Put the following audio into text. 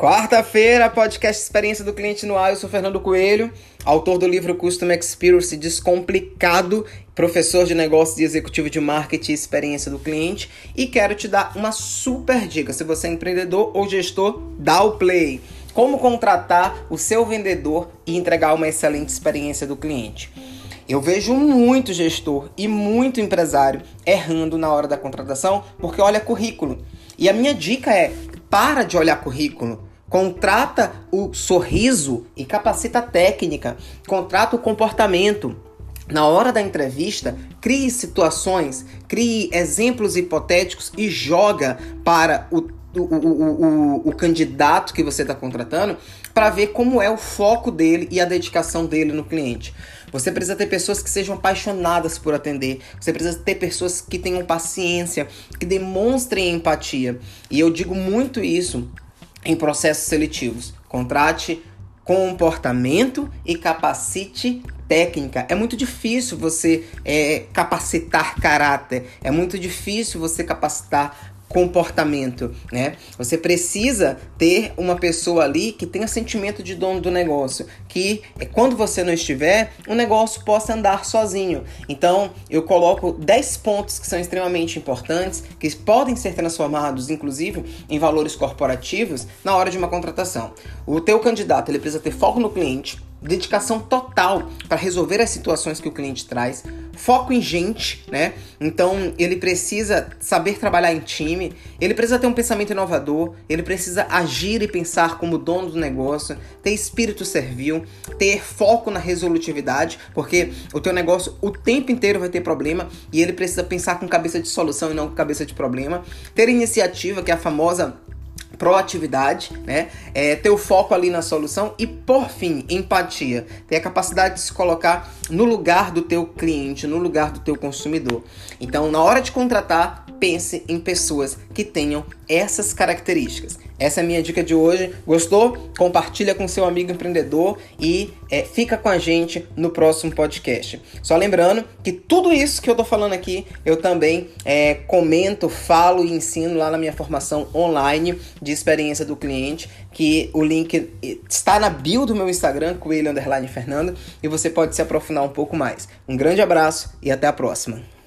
Quarta-feira, podcast Experiência do Cliente no ar. Eu sou Fernando Coelho, autor do livro Custom Experience Descomplicado, professor de negócios e executivo de marketing e experiência do cliente. E quero te dar uma super dica. Se você é empreendedor ou gestor, dá o play. Como contratar o seu vendedor e entregar uma excelente experiência do cliente. Eu vejo muito gestor e muito empresário errando na hora da contratação porque olha currículo. E a minha dica é: para de olhar currículo. Contrata o sorriso e capacita a técnica. Contrata o comportamento. Na hora da entrevista, crie situações, crie exemplos hipotéticos e joga para o, o, o, o, o candidato que você está contratando para ver como é o foco dele e a dedicação dele no cliente. Você precisa ter pessoas que sejam apaixonadas por atender. Você precisa ter pessoas que tenham paciência, que demonstrem empatia. E eu digo muito isso em processos seletivos. Contrate comportamento e capacite técnica. É muito difícil você é, capacitar caráter, é muito difícil você capacitar comportamento, né? Você precisa ter uma pessoa ali que tenha sentimento de dono do negócio, que é, quando você não estiver, o negócio possa andar sozinho. Então, eu coloco 10 pontos que são extremamente importantes, que podem ser transformados, inclusive, em valores corporativos na hora de uma contratação. O teu candidato, ele precisa ter foco no cliente, dedicação total para resolver as situações que o cliente traz, foco em gente, né? Então ele precisa saber trabalhar em time, ele precisa ter um pensamento inovador, ele precisa agir e pensar como dono do negócio, ter espírito servil, ter foco na resolutividade, porque o teu negócio o tempo inteiro vai ter problema e ele precisa pensar com cabeça de solução e não com cabeça de problema, ter iniciativa, que é a famosa proatividade, né? É, ter o foco ali na solução e, por fim, empatia. Ter a capacidade de se colocar no lugar do teu cliente, no lugar do teu consumidor. Então, na hora de contratar, pense em pessoas que tenham essas características. Essa é a minha dica de hoje. Gostou? Compartilha com seu amigo empreendedor e é, fica com a gente no próximo podcast. Só lembrando que tudo isso que eu tô falando aqui eu também é, comento, falo e ensino lá na minha formação online de experiência do cliente, que o link está na bio do meu Instagram, Coelho Fernando, e você pode se aprofundar um pouco mais. Um grande abraço e até a próxima.